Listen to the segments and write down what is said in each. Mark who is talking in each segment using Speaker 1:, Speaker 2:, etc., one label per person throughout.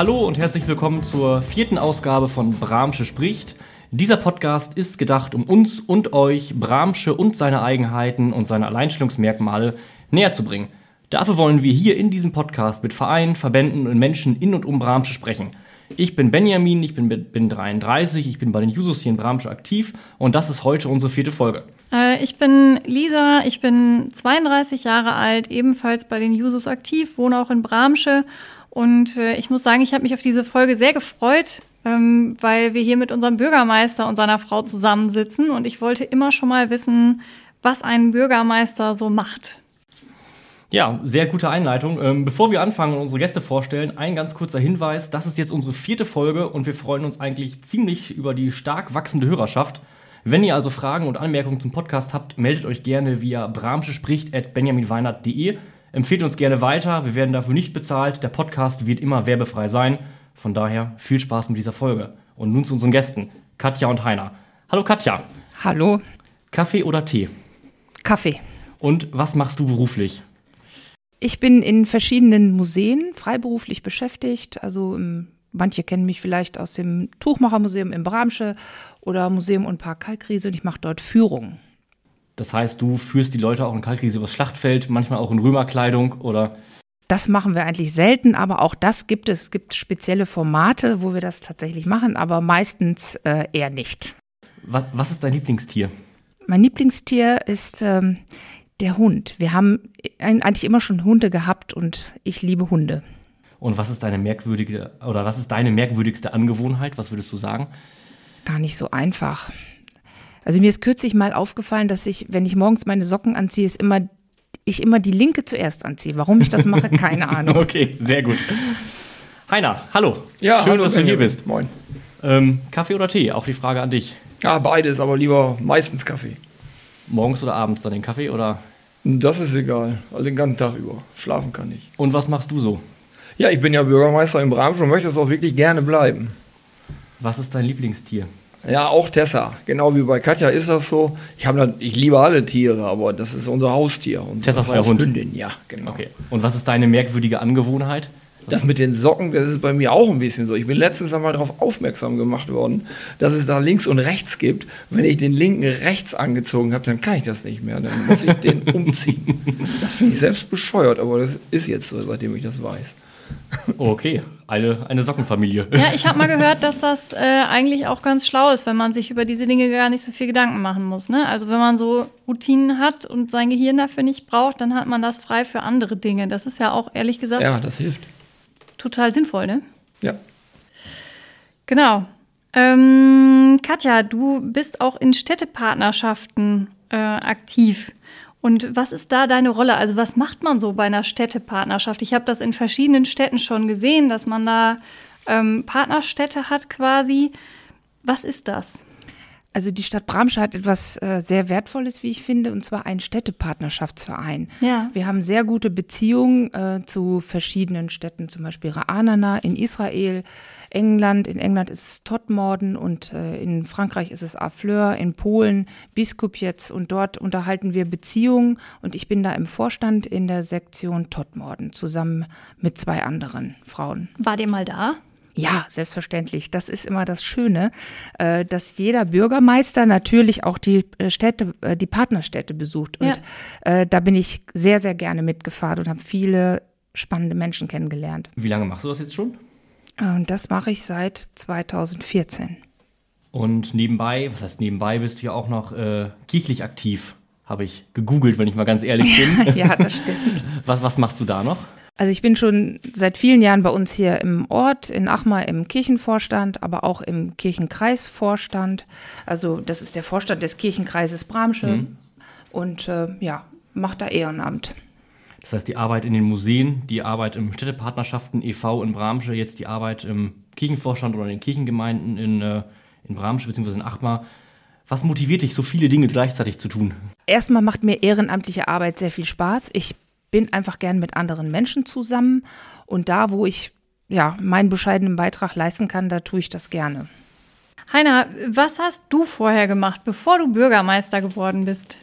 Speaker 1: Hallo und herzlich willkommen zur vierten Ausgabe von Bramsche spricht. Dieser Podcast ist gedacht, um uns und euch Bramsche und seine Eigenheiten und seine Alleinstellungsmerkmale näher zu bringen. Dafür wollen wir hier in diesem Podcast mit Vereinen, Verbänden und Menschen in und um Bramsche sprechen. Ich bin Benjamin, ich bin, bin 33, ich bin bei den Jusos hier in Bramsche aktiv und das ist heute unsere vierte Folge.
Speaker 2: Äh, ich bin Lisa, ich bin 32 Jahre alt, ebenfalls bei den Jusos aktiv, wohne auch in Bramsche und äh, ich muss sagen, ich habe mich auf diese Folge sehr gefreut, ähm, weil wir hier mit unserem Bürgermeister und seiner Frau zusammensitzen und ich wollte immer schon mal wissen, was ein Bürgermeister so macht.
Speaker 1: Ja, sehr gute Einleitung. Ähm, bevor wir anfangen und unsere Gäste vorstellen, ein ganz kurzer Hinweis. Das ist jetzt unsere vierte Folge und wir freuen uns eigentlich ziemlich über die stark wachsende Hörerschaft. Wenn ihr also Fragen und Anmerkungen zum Podcast habt, meldet euch gerne via bramschespricht.benjaminweinert.de. Empfehlt uns gerne weiter, wir werden dafür nicht bezahlt. Der Podcast wird immer werbefrei sein. Von daher viel Spaß mit dieser Folge. Und nun zu unseren Gästen, Katja und Heiner. Hallo Katja.
Speaker 3: Hallo.
Speaker 1: Kaffee oder Tee?
Speaker 3: Kaffee.
Speaker 1: Und was machst du beruflich?
Speaker 3: Ich bin in verschiedenen Museen freiberuflich beschäftigt. Also im, manche kennen mich vielleicht aus dem Tuchmachermuseum in Bramsche oder Museum und Park Kalkriese und ich mache dort Führungen.
Speaker 1: Das heißt, du führst die Leute auch in Kalkriese übers Schlachtfeld, manchmal auch in Römerkleidung oder?
Speaker 3: Das machen wir eigentlich selten, aber auch das gibt es. Es gibt spezielle Formate, wo wir das tatsächlich machen, aber meistens äh, eher nicht.
Speaker 1: Was, was, ist dein Lieblingstier?
Speaker 3: Mein Lieblingstier ist ähm, der Hund. Wir haben eigentlich immer schon Hunde gehabt und ich liebe Hunde.
Speaker 1: Und was ist deine merkwürdige oder was ist deine merkwürdigste Angewohnheit? Was würdest du sagen?
Speaker 3: Gar nicht so einfach. Also mir ist kürzlich mal aufgefallen, dass ich, wenn ich morgens meine Socken anziehe, ist immer ich immer die linke zuerst anziehe. Warum ich das mache, keine Ahnung.
Speaker 1: okay, sehr gut. Heiner, hallo.
Speaker 4: Ja,
Speaker 1: schön,
Speaker 4: hallo,
Speaker 1: dass du hier bist.
Speaker 4: Moin.
Speaker 1: Ähm, Kaffee oder Tee? Auch die Frage an dich.
Speaker 4: Ja, beides, aber lieber meistens Kaffee.
Speaker 1: Morgens oder abends dann den Kaffee oder
Speaker 4: das ist egal, also den ganzen Tag über. Schlafen kann ich.
Speaker 1: Und was machst du so?
Speaker 4: Ja, ich bin ja Bürgermeister in Bramsch und möchte es auch wirklich gerne bleiben.
Speaker 1: Was ist dein Lieblingstier?
Speaker 4: Ja, auch Tessa. Genau wie bei Katja ist das so. Ich, hab, ich liebe alle Tiere, aber das ist unser Haustier.
Speaker 1: Tessa ist euer Hund?
Speaker 4: Hündin, ja, genau.
Speaker 1: Okay. Und was ist deine merkwürdige Angewohnheit?
Speaker 4: Das mit den Socken, das ist bei mir auch ein bisschen so. Ich bin letztens einmal darauf aufmerksam gemacht worden, dass es da links und rechts gibt. Wenn ich den linken rechts angezogen habe, dann kann ich das nicht mehr. Dann muss ich den umziehen. Das finde ich selbst bescheuert, aber das ist jetzt so, seitdem ich das weiß.
Speaker 1: Okay, eine, eine Sockenfamilie.
Speaker 2: Ja, ich habe mal gehört, dass das äh, eigentlich auch ganz schlau ist, wenn man sich über diese Dinge gar nicht so viel Gedanken machen muss. Ne? Also wenn man so Routinen hat und sein Gehirn dafür nicht braucht, dann hat man das frei für andere Dinge. Das ist ja auch ehrlich gesagt.
Speaker 4: Ja, das hilft
Speaker 2: total sinnvoll, ne?
Speaker 4: Ja.
Speaker 2: Genau. Ähm, Katja, du bist auch in Städtepartnerschaften äh, aktiv. Und was ist da deine Rolle? Also was macht man so bei einer Städtepartnerschaft? Ich habe das in verschiedenen Städten schon gesehen, dass man da ähm, Partnerstädte hat quasi. Was ist das?
Speaker 3: Also die Stadt Bramsche hat etwas äh, sehr Wertvolles, wie ich finde, und zwar einen Städtepartnerschaftsverein. Ja. Wir haben sehr gute Beziehungen äh, zu verschiedenen Städten, zum Beispiel Ra'anana in Israel, England. In England ist es Todmorden und äh, in Frankreich ist es Affleur, in Polen Biskupjetz und dort unterhalten wir Beziehungen und ich bin da im Vorstand in der Sektion Todmorden zusammen mit zwei anderen Frauen.
Speaker 2: War ihr mal da?
Speaker 3: Ja, selbstverständlich. Das ist immer das Schöne, äh, dass jeder Bürgermeister natürlich auch die äh, Städte, äh, die Partnerstädte besucht. Und ja. da bin ich sehr, sehr gerne mitgefahren und habe viele spannende Menschen kennengelernt.
Speaker 1: Wie lange machst du das jetzt schon?
Speaker 3: Und das mache ich seit 2014.
Speaker 1: Und nebenbei, was heißt nebenbei, bist du ja auch noch äh, kirchlich aktiv, habe ich gegoogelt, wenn ich mal ganz ehrlich bin.
Speaker 3: ja, das stimmt.
Speaker 1: Was, was machst du da noch?
Speaker 3: Also ich bin schon seit vielen Jahren bei uns hier im Ort, in Achmar im Kirchenvorstand, aber auch im Kirchenkreisvorstand. Also das ist der Vorstand des Kirchenkreises Bramsche mhm. und äh, ja, macht da Ehrenamt.
Speaker 1: Das heißt, die Arbeit in den Museen, die Arbeit im Städtepartnerschaften e.V. in Bramsche, jetzt die Arbeit im Kirchenvorstand oder in den Kirchengemeinden in, äh, in Bramsche bzw. in Achmar. Was motiviert dich, so viele Dinge gleichzeitig zu tun?
Speaker 3: Erstmal macht mir ehrenamtliche Arbeit sehr viel Spaß. Ich bin einfach gern mit anderen Menschen zusammen und da, wo ich ja meinen bescheidenen Beitrag leisten kann, da tue ich das gerne.
Speaker 2: Heiner, was hast du vorher gemacht, bevor du Bürgermeister geworden bist?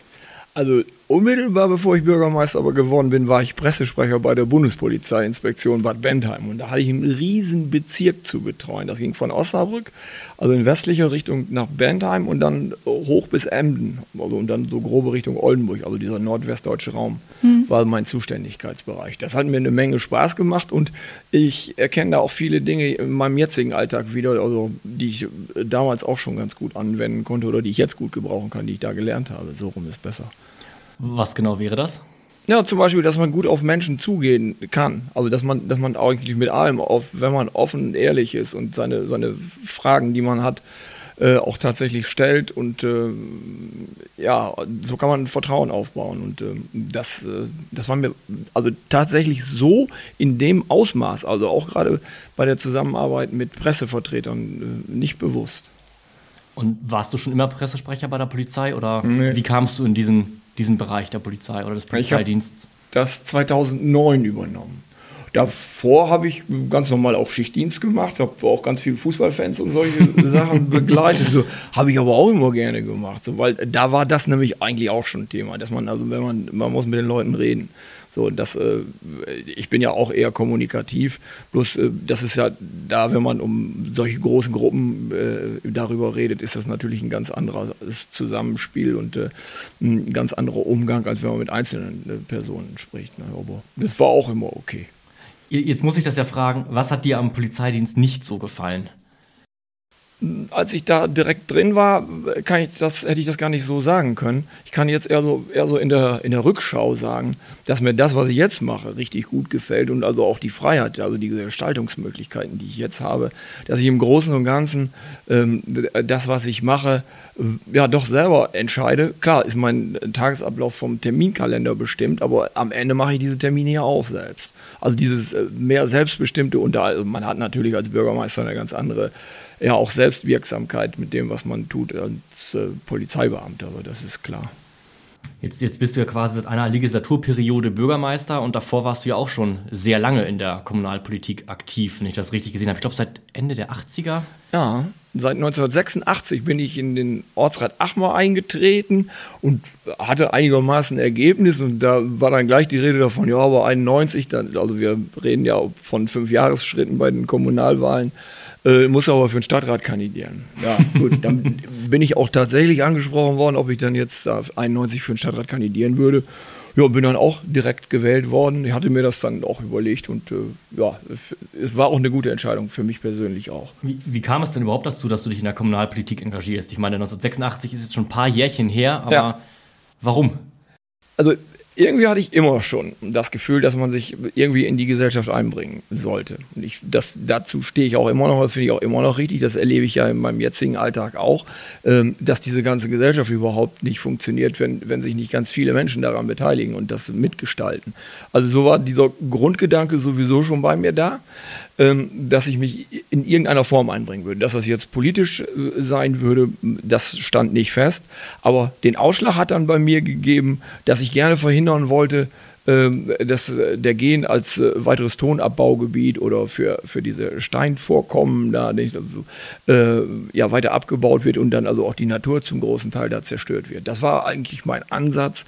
Speaker 4: Also unmittelbar bevor ich Bürgermeister aber geworden bin, war ich Pressesprecher bei der Bundespolizeiinspektion Bad Bentheim. Und da hatte ich einen riesen Bezirk zu betreuen. Das ging von Osnabrück, also in westlicher Richtung nach Bentheim und dann hoch bis Emden. Also und dann so grobe Richtung Oldenburg, also dieser nordwestdeutsche Raum, hm. war mein Zuständigkeitsbereich. Das hat mir eine Menge Spaß gemacht und ich erkenne da auch viele Dinge in meinem jetzigen Alltag wieder, also die ich damals auch schon ganz gut anwenden konnte oder die ich jetzt gut gebrauchen kann, die ich da gelernt habe. So rum ist besser.
Speaker 1: Was genau wäre das?
Speaker 4: Ja, zum Beispiel, dass man gut auf Menschen zugehen kann. Also, dass man, dass man eigentlich mit allem, auf, wenn man offen und ehrlich ist und seine, seine Fragen, die man hat, äh, auch tatsächlich stellt. Und äh, ja, so kann man Vertrauen aufbauen. Und äh, das, äh, das war mir also tatsächlich so in dem Ausmaß, also auch gerade bei der Zusammenarbeit mit Pressevertretern, äh, nicht bewusst.
Speaker 1: Und warst du schon immer Pressesprecher bei der Polizei oder nee. wie kamst du in diesen diesen Bereich der Polizei oder des Polizeidienstes? Ich
Speaker 4: das 2009 übernommen. Davor habe ich ganz normal auch Schichtdienst gemacht, habe auch ganz viele Fußballfans und solche Sachen begleitet. So, habe ich aber auch immer gerne gemacht, so, weil da war das nämlich eigentlich auch schon Thema, dass man also wenn man man muss mit den Leuten reden. So, das, äh, ich bin ja auch eher kommunikativ. Bloß, äh, das ist ja da, wenn man um solche großen Gruppen äh, darüber redet, ist das natürlich ein ganz anderes Zusammenspiel und äh, ein ganz anderer Umgang, als wenn man mit einzelnen äh, Personen spricht. Ne? Aber das war auch immer okay.
Speaker 1: Jetzt muss ich das ja fragen, was hat dir am Polizeidienst nicht so gefallen?
Speaker 4: Als ich da direkt drin war, kann ich das, hätte ich das gar nicht so sagen können. Ich kann jetzt eher so, eher so in, der, in der Rückschau sagen, dass mir das, was ich jetzt mache, richtig gut gefällt und also auch die Freiheit, also die Gestaltungsmöglichkeiten, die ich jetzt habe, dass ich im Großen und Ganzen ähm, das, was ich mache, ja doch selber entscheide. Klar ist mein Tagesablauf vom Terminkalender bestimmt, aber am Ende mache ich diese Termine ja auch selbst. Also dieses äh, mehr selbstbestimmte und also man hat natürlich als Bürgermeister eine ganz andere ja auch Selbstwirksamkeit mit dem, was man tut als äh, Polizeibeamter, aber das ist klar.
Speaker 1: Jetzt, jetzt bist du ja quasi seit einer Legislaturperiode Bürgermeister und davor warst du ja auch schon sehr lange in der Kommunalpolitik aktiv, wenn ich das richtig gesehen habe. Ich glaube, seit Ende der 80er?
Speaker 4: Ja, seit 1986 bin ich in den Ortsrat Achmar eingetreten und hatte einigermaßen Ergebnis und da war dann gleich die Rede davon, ja, aber 91, dann, also wir reden ja von fünf Jahresschritten bei den Kommunalwahlen, äh, muss aber für den Stadtrat kandidieren. Ja, gut, dann bin ich auch tatsächlich angesprochen worden, ob ich dann jetzt 91 für den Stadtrat kandidieren würde. Ja, bin dann auch direkt gewählt worden. Ich hatte mir das dann auch überlegt und äh, ja, es war auch eine gute Entscheidung für mich persönlich auch.
Speaker 1: Wie, wie, kam es denn überhaupt dazu, dass du dich in der Kommunalpolitik engagierst? Ich meine, 1986 ist jetzt schon ein paar Jährchen her, aber ja. warum?
Speaker 4: Also irgendwie hatte ich immer schon das Gefühl, dass man sich irgendwie in die Gesellschaft einbringen sollte. Und ich, das, dazu stehe ich auch immer noch, das finde ich auch immer noch richtig, das erlebe ich ja in meinem jetzigen Alltag auch, ähm, dass diese ganze Gesellschaft überhaupt nicht funktioniert, wenn, wenn sich nicht ganz viele Menschen daran beteiligen und das mitgestalten. Also so war dieser Grundgedanke sowieso schon bei mir da dass ich mich in irgendeiner Form einbringen würde. Dass das jetzt politisch äh, sein würde, das stand nicht fest. Aber den Ausschlag hat dann bei mir gegeben, dass ich gerne verhindern wollte, ähm, dass äh, der Gen als äh, weiteres Tonabbaugebiet oder für, für diese Steinvorkommen da nicht also, äh, ja, weiter abgebaut wird und dann also auch die Natur zum großen Teil da zerstört wird. Das war eigentlich mein Ansatz,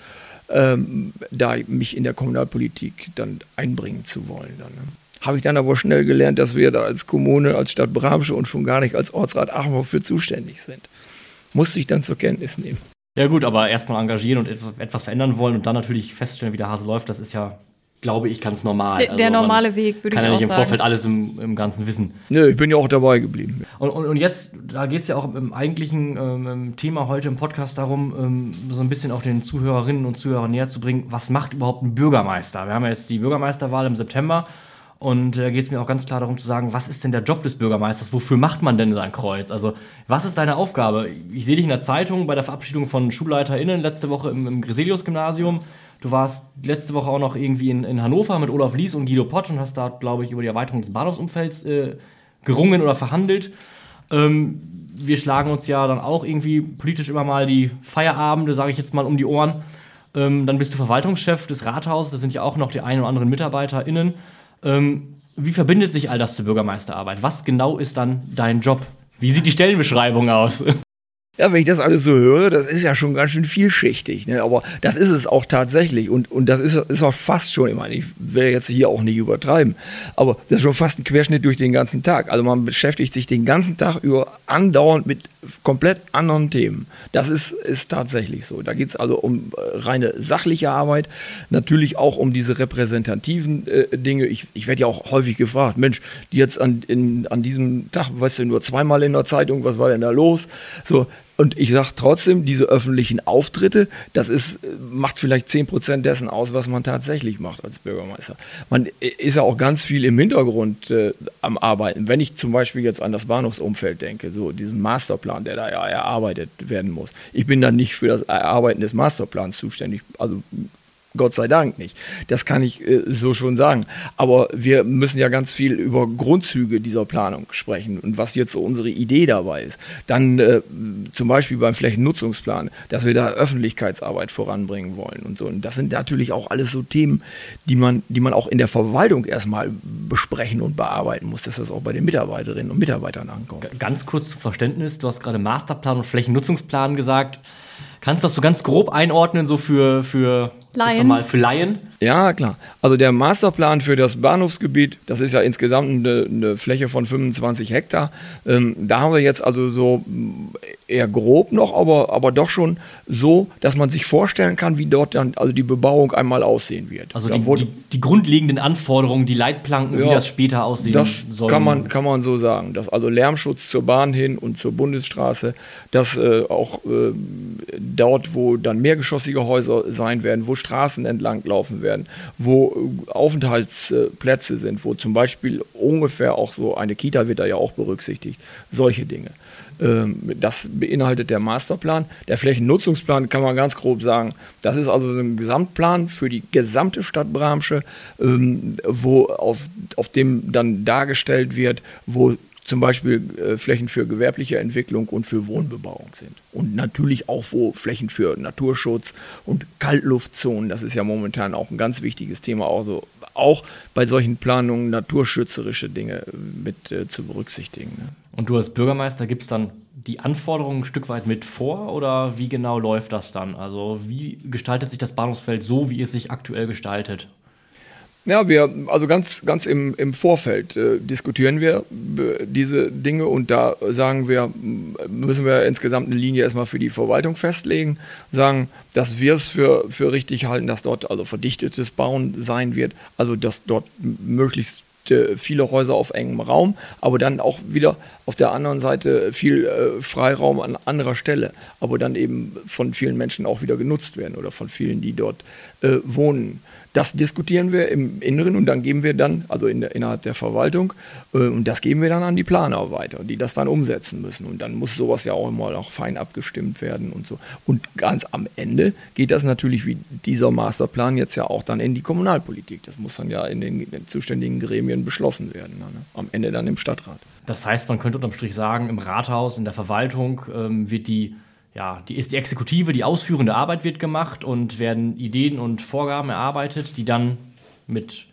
Speaker 4: ähm, da mich in der Kommunalpolitik dann einbringen zu wollen. Dann, ne? Habe ich dann aber schnell gelernt, dass wir da als Kommune, als Stadt Bramsche und schon gar nicht als Ortsrat Achmau für zuständig sind. Musste ich dann zur Kenntnis nehmen.
Speaker 1: Ja gut, aber erstmal engagieren und etwas verändern wollen und dann natürlich feststellen, wie der Hase läuft, das ist ja, glaube ich, ganz normal.
Speaker 2: Der, also normale Weg, würde ich auch sagen. Kann ja nicht
Speaker 1: im Vorfeld alles im, im Ganzen wissen.
Speaker 4: Nö, ich bin ja auch dabei geblieben.
Speaker 1: Und, und, und jetzt, da geht es ja auch im eigentlichen ähm, Thema heute im Podcast darum, ähm, so ein bisschen auch den Zuhörerinnen und Zuhörern näher zu bringen, was macht überhaupt ein Bürgermeister? Wir haben ja jetzt die Bürgermeisterwahl im September und da äh, geht es mir auch ganz klar darum zu sagen, was ist denn der Job des Bürgermeisters? Wofür macht man denn sein Kreuz? Also, was ist deine Aufgabe? Ich sehe dich in der Zeitung bei der Verabschiedung von SchulleiterInnen letzte Woche im, im Greselius-Gymnasium. Du warst letzte Woche auch noch irgendwie in, in, Hannover mit Olaf Lies und Guido Pott und hast da, glaube ich, über die Erweiterung des Bahnhofsumfelds äh, gerungen oder verhandelt. Ähm, wir schlagen uns ja dann auch irgendwie politisch immer mal die Feierabende, sage ich jetzt mal, um die Ohren. Ähm, dann bist du Verwaltungschef des Rathauses, da sind ja auch noch die ein oder anderen MitarbeiterInnen. Ähm, wie verbindet sich all das zur Bürgermeisterarbeit? Was genau ist dann dein Job? Wie sieht die Stellenbeschreibung aus?
Speaker 4: Ja, wenn ich das alles so höre, das ist ja schon ganz schön vielschichtig. Ne? Aber das ist es auch tatsächlich. Und, und das ist, ist auch fast schon, ich meine, ich will jetzt hier auch nicht übertreiben, aber das ist schon fast ein Querschnitt durch den ganzen Tag. Also man beschäftigt sich den ganzen Tag über andauernd mit komplett anderen Themen. Das ist, ist tatsächlich so. Da geht es also um äh, reine sachliche Arbeit, natürlich auch um diese repräsentativen äh, Dinge. Ich, ich werde ja auch häufig gefragt, Mensch, die jetzt an, in, an diesem Tag, weißt du, nur zweimal in der Zeitung, was war denn da los? So, und ich sage trotzdem, diese öffentlichen Auftritte, das ist, macht vielleicht 10% dessen aus, was man tatsächlich macht als Bürgermeister. Man ist ja auch ganz viel im Hintergrund äh, am Arbeiten. Wenn ich zum Beispiel jetzt an das Bahnhofsumfeld denke, so diesen Masterplan, der da ja erarbeitet werden muss. Ich bin dann nicht für das Erarbeiten des Masterplans zuständig. Also Gott sei Dank nicht. Das kann ich äh, so schon sagen. Aber wir müssen ja ganz viel über Grundzüge dieser Planung sprechen und was jetzt so unsere Idee dabei ist. Dann äh, zum Beispiel beim Flächennutzungsplan, dass wir da Öffentlichkeitsarbeit voranbringen wollen und so. Und das sind natürlich auch alles so Themen, die man, die man auch in der Verwaltung erstmal besprechen und bearbeiten muss, dass das auch bei den Mitarbeiterinnen und Mitarbeitern ankommt.
Speaker 1: Ganz kurz zum Verständnis, du hast gerade Masterplan und Flächennutzungsplan gesagt. Kannst du das so ganz grob einordnen, so für, für Laien? Mal, für Laien?
Speaker 4: Ja, klar. Also der Masterplan für das Bahnhofsgebiet, das ist ja insgesamt eine, eine Fläche von 25 Hektar. Ähm, da haben wir jetzt also so eher grob noch, aber, aber doch schon so, dass man sich vorstellen kann, wie dort dann also die Bebauung einmal aussehen wird.
Speaker 1: Also die, die, die, grundlegenden Anforderungen, die Leitplanken, ja, wie das später aussehen
Speaker 4: das soll. Das kann man, kann man so sagen. Dass also Lärmschutz zur Bahn hin und zur Bundesstraße, dass äh, auch äh, dort, wo dann mehrgeschossige Häuser sein werden, wo Straßen entlang laufen werden, wo äh, Aufenthaltsplätze sind, wo zum Beispiel ungefähr auch so eine Kita wird da ja auch berücksichtigt. Solche Dinge. Ähm, das beinhaltet der Masterplan. Der Flächennutzungsplan kann man ganz grob sagen, das ist also ein Gesamtplan für die gesamte Stadt Bramsche, ähm, wo auf, auf dem dann dargestellt wird, wo zum Beispiel äh, Flächen für gewerbliche Entwicklung und für Wohnbebauung sind. Und natürlich auch wo Flächen für Naturschutz und Kaltluftzonen, das ist ja momentan auch ein ganz wichtiges Thema, also auch bei solchen Planungen naturschützerische Dinge äh, mit äh, zu berücksichtigen. Ne?
Speaker 1: Und du als Bürgermeister gibst dann die Anforderungen ein Stück weit mit vor oder wie genau läuft das dann? Also wie gestaltet sich das Bahnhofsfeld so, wie es sich aktuell gestaltet?
Speaker 4: Ja, wir, also ganz, ganz im, im Vorfeld äh, diskutieren wir äh, diese Dinge und da sagen wir, müssen wir insgesamt eine Linie erstmal für die Verwaltung festlegen, sagen, dass wir es für, für richtig halten, dass dort also verdichtetes Bauen sein wird, also dass dort möglichst äh, viele Häuser auf engem Raum, aber dann auch wieder auf der anderen Seite viel äh, Freiraum an anderer Stelle, aber dann eben von vielen Menschen auch wieder genutzt werden oder von vielen, die dort äh, wohnen. Das diskutieren wir im Inneren und dann geben wir dann, also in der, innerhalb der Verwaltung, äh, und das geben wir dann an die Planer weiter, die das dann umsetzen müssen. Und dann muss sowas ja auch immer noch fein abgestimmt werden und so. Und ganz am Ende geht das natürlich wie dieser Masterplan jetzt ja auch dann in die Kommunalpolitik. Das muss dann ja in den, in den zuständigen Gremien beschlossen werden. Ne? Am Ende dann im Stadtrat.
Speaker 1: Das heißt, man könnte unterm Strich sagen, im Rathaus, in der Verwaltung ähm, wird die ja, die ist die Exekutive, die ausführende Arbeit wird gemacht und werden Ideen und Vorgaben erarbeitet, die dann mit,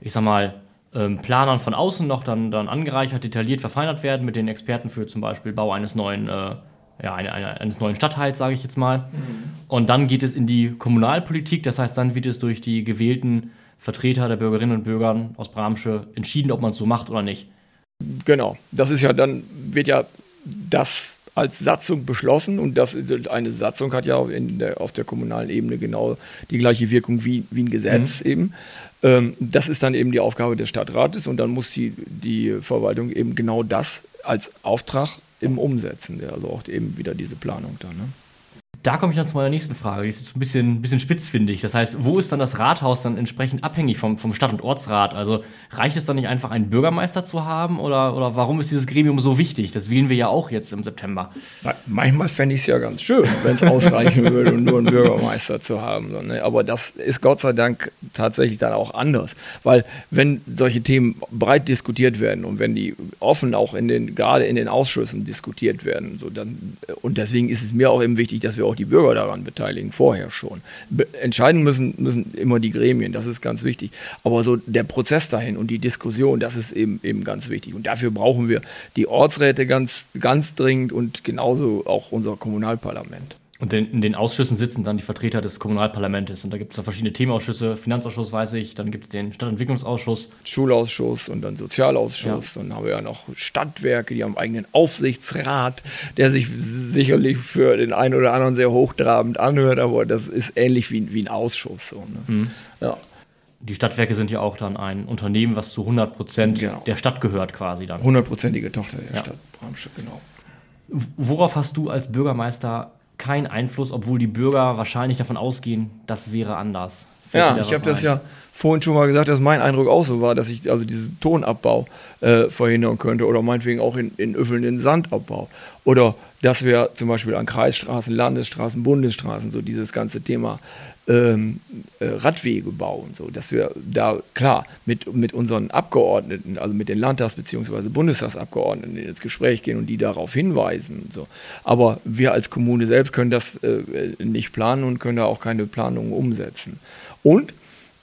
Speaker 1: ich sag mal, ähm, Planern von außen noch dann, dann angereichert, detailliert verfeinert werden mit den Experten für zum Beispiel Bau eines neuen, äh, ja, eine, eine, eines neuen Stadtteils, sage ich jetzt mal. Mhm. Und dann geht es in die Kommunalpolitik, das heißt, dann wird es durch die gewählten Vertreter der Bürgerinnen und Bürger aus Bramsche entschieden, ob man es so macht oder nicht.
Speaker 4: Genau, das ist ja dann, wird ja das als Satzung beschlossen und das, eine Satzung hat ja der, auf der kommunalen Ebene genau die gleiche Wirkung wie, wie ein Gesetz mhm. eben. Ähm, das ist dann eben die Aufgabe des Stadtrates und dann muss die, die Verwaltung eben genau das als Auftrag eben umsetzen, also auch eben wieder diese Planung da. Ne?
Speaker 1: Da komme ich dann zu meiner nächsten Frage. Die ist jetzt ein bisschen, bisschen spitz. Das heißt, wo ist dann das Rathaus dann entsprechend abhängig vom, vom Stadt- und Ortsrat? Also reicht es dann nicht einfach, einen Bürgermeister zu haben? Oder, oder warum ist dieses Gremium so wichtig? Das wählen wir ja auch jetzt im September.
Speaker 4: Manchmal fände ich es ja ganz schön, wenn es ausreichen würde, nur einen Bürgermeister zu haben. Ne? Aber das ist Gott sei Dank tatsächlich dann auch anders. Weil wenn solche Themen breit diskutiert werden und wenn die offen auch in den, gerade in den Ausschüssen diskutiert werden, so dann, und deswegen ist es mir auch eben wichtig, dass wir auch auch die Bürger daran beteiligen, vorher schon. Be entscheiden müssen, müssen immer die Gremien, das ist ganz wichtig. Aber so der Prozess dahin und die Diskussion, das ist eben, eben ganz wichtig. Und dafür brauchen wir die Ortsräte ganz, ganz dringend und genauso auch unser Kommunalparlament.
Speaker 1: Und in, den Ausschüssen sitzen dann die Vertreter des Kommunalparlamentes. Und da gibt es verschiedene Themenausschüsse, Finanzausschuss weiß ich, dann gibt es den Stadtentwicklungsausschuss.
Speaker 4: Schulausschuss und dann Sozialausschuss. Ja. Dann haben wir ja noch Stadtwerke, die haben einen eigenen Aufsichtsrat, der sich sicherlich für den einen oder anderen sehr hochtrabend anhört, aber das ist ähnlich wie, wie ein Ausschuss. So, ne? mhm.
Speaker 1: ja. Die Stadtwerke sind ja auch dann ein Unternehmen, was zu 100 Prozent genau. der Stadt gehört quasi dann.
Speaker 4: Hundertprozentige Tochter der ja. Stadt genau.
Speaker 1: Worauf hast du als Bürgermeister keinen Einfluss, obwohl die Bürger wahrscheinlich davon ausgehen, das wäre anders.
Speaker 4: Fällt ja, ich habe das ja vorhin schon mal gesagt, dass mein Eindruck auch so war, dass ich also diesen Tonabbau äh, verhindern könnte oder meinetwegen auch in, in Öffeln den Sandabbau. Oder dass wir zum Beispiel an Kreisstraßen, Landesstraßen, Bundesstraßen so dieses ganze Thema ähm, äh, Radwege bauen, so dass wir da klar mit, mit unseren Abgeordneten, also mit den Landtags- bzw. Bundestagsabgeordneten ins Gespräch gehen und die darauf hinweisen. So. Aber wir als Kommune selbst können das äh, nicht planen und können da auch keine Planungen umsetzen. Und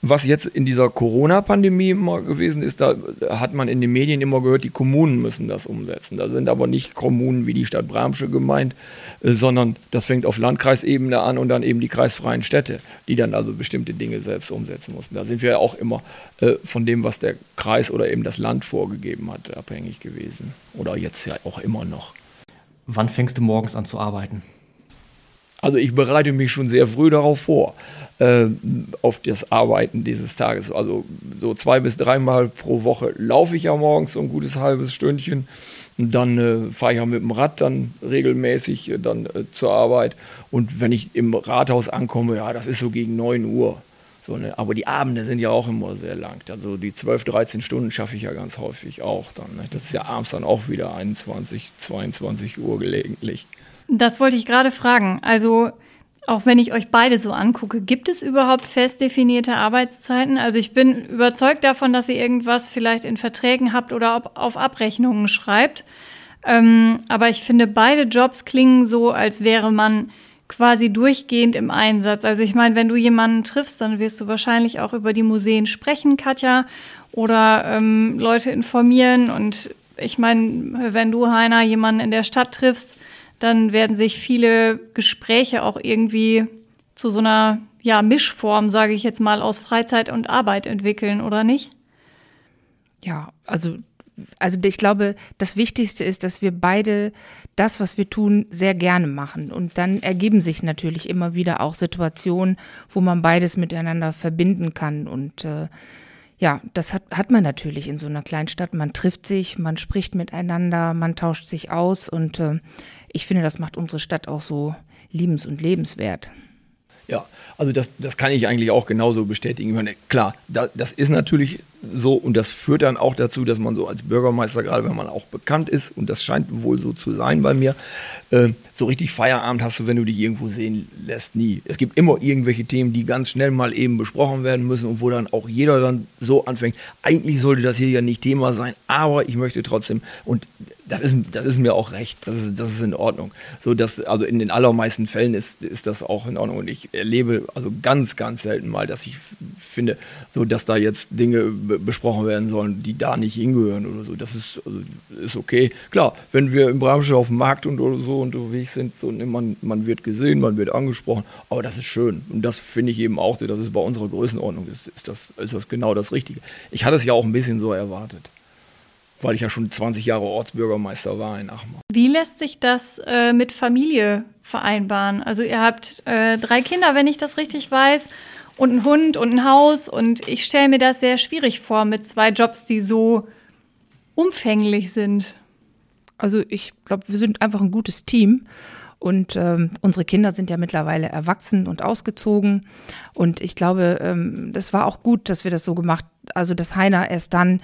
Speaker 4: was jetzt in dieser Corona-Pandemie immer gewesen ist, da hat man in den Medien immer gehört, die Kommunen müssen das umsetzen. Da sind aber nicht Kommunen wie die Stadt Bramsche gemeint, äh, sondern das fängt auf Landkreisebene an und dann eben die kreisfreien Städte, die dann also bestimmte Dinge selbst umsetzen mussten. Da sind wir ja auch immer äh, von dem, was der Kreis oder eben das Land vorgegeben hat, abhängig gewesen. Oder jetzt ja auch immer noch.
Speaker 1: Wann fängst du morgens an zu arbeiten?
Speaker 4: Also ich bereite mich schon sehr früh darauf vor, äh, auf das Arbeiten dieses Tages. Also so zwei bis dreimal pro Woche laufe ich ja morgens so ein gutes halbes Stündchen. Und dann äh, fahre ich ja mit dem Rad dann regelmäßig äh, dann äh, zur Arbeit. Und wenn ich im Rathaus ankomme, ja, das ist so gegen 9 Uhr. So, ne? Aber die Abende sind ja auch immer sehr lang. Also die 12, 13 Stunden schaffe ich ja ganz häufig auch dann. Ne? Das ist ja abends dann auch wieder 21, 22 Uhr gelegentlich.
Speaker 2: Das wollte ich gerade fragen. Also auch wenn ich euch beide so angucke, gibt es überhaupt fest definierte Arbeitszeiten? Also ich bin überzeugt davon, dass ihr irgendwas vielleicht in Verträgen habt oder auf Abrechnungen schreibt. Ähm, aber ich finde, beide Jobs klingen so, als wäre man quasi durchgehend im Einsatz. Also ich meine, wenn du jemanden triffst, dann wirst du wahrscheinlich auch über die Museen sprechen, Katja, oder ähm, Leute informieren. Und ich meine, wenn du, Heiner, jemanden in der Stadt triffst, dann werden sich viele Gespräche auch irgendwie zu so einer ja, Mischform, sage ich jetzt mal, aus Freizeit und Arbeit entwickeln, oder nicht?
Speaker 3: Ja, also, also ich glaube, das Wichtigste ist, dass wir beide das, was wir tun, sehr gerne machen. Und dann ergeben sich natürlich immer wieder auch Situationen, wo man beides miteinander verbinden kann. Und äh, ja, das hat, hat man natürlich in so einer Kleinstadt. Man trifft sich, man spricht miteinander, man tauscht sich aus und äh, ich finde, das macht unsere Stadt auch so liebens- und lebenswert.
Speaker 4: Ja, also das, das kann ich eigentlich auch genauso bestätigen. Meine, klar, da, das ist natürlich so und das führt dann auch dazu, dass man so als Bürgermeister, gerade wenn man auch bekannt ist, und das scheint wohl so zu sein bei mir, äh, so richtig Feierabend hast du, wenn du dich irgendwo sehen lässt, nie. Es gibt immer irgendwelche Themen, die ganz schnell mal eben besprochen werden müssen und wo dann auch jeder dann so anfängt, eigentlich sollte das hier ja nicht Thema sein, aber ich möchte trotzdem, und das ist, das ist mir auch recht, das ist, das ist in Ordnung. So, dass, also in den allermeisten Fällen ist, ist das auch in Ordnung. Und ich erlebe also ganz, ganz selten mal, dass ich finde, so dass da jetzt Dinge besprochen werden sollen, die da nicht hingehören oder so. Das ist, also, ist okay. Klar, wenn wir im Branche auf dem Markt und oder so unterwegs sind, so, ne, man, man wird gesehen, man wird angesprochen, aber das ist schön. Und das finde ich eben auch, dass es bei unserer Größenordnung ist, ist das, ist das genau das Richtige. Ich hatte es ja auch ein bisschen so erwartet weil ich ja schon 20 Jahre Ortsbürgermeister war in Achmar.
Speaker 2: Wie lässt sich das äh, mit Familie vereinbaren? Also ihr habt äh, drei Kinder, wenn ich das richtig weiß, und einen Hund und ein Haus. Und ich stelle mir das sehr schwierig vor mit zwei Jobs, die so umfänglich sind.
Speaker 3: Also ich glaube, wir sind einfach ein gutes Team. Und ähm, unsere Kinder sind ja mittlerweile erwachsen und ausgezogen. Und ich glaube, ähm, das war auch gut, dass wir das so gemacht, also dass Heiner erst dann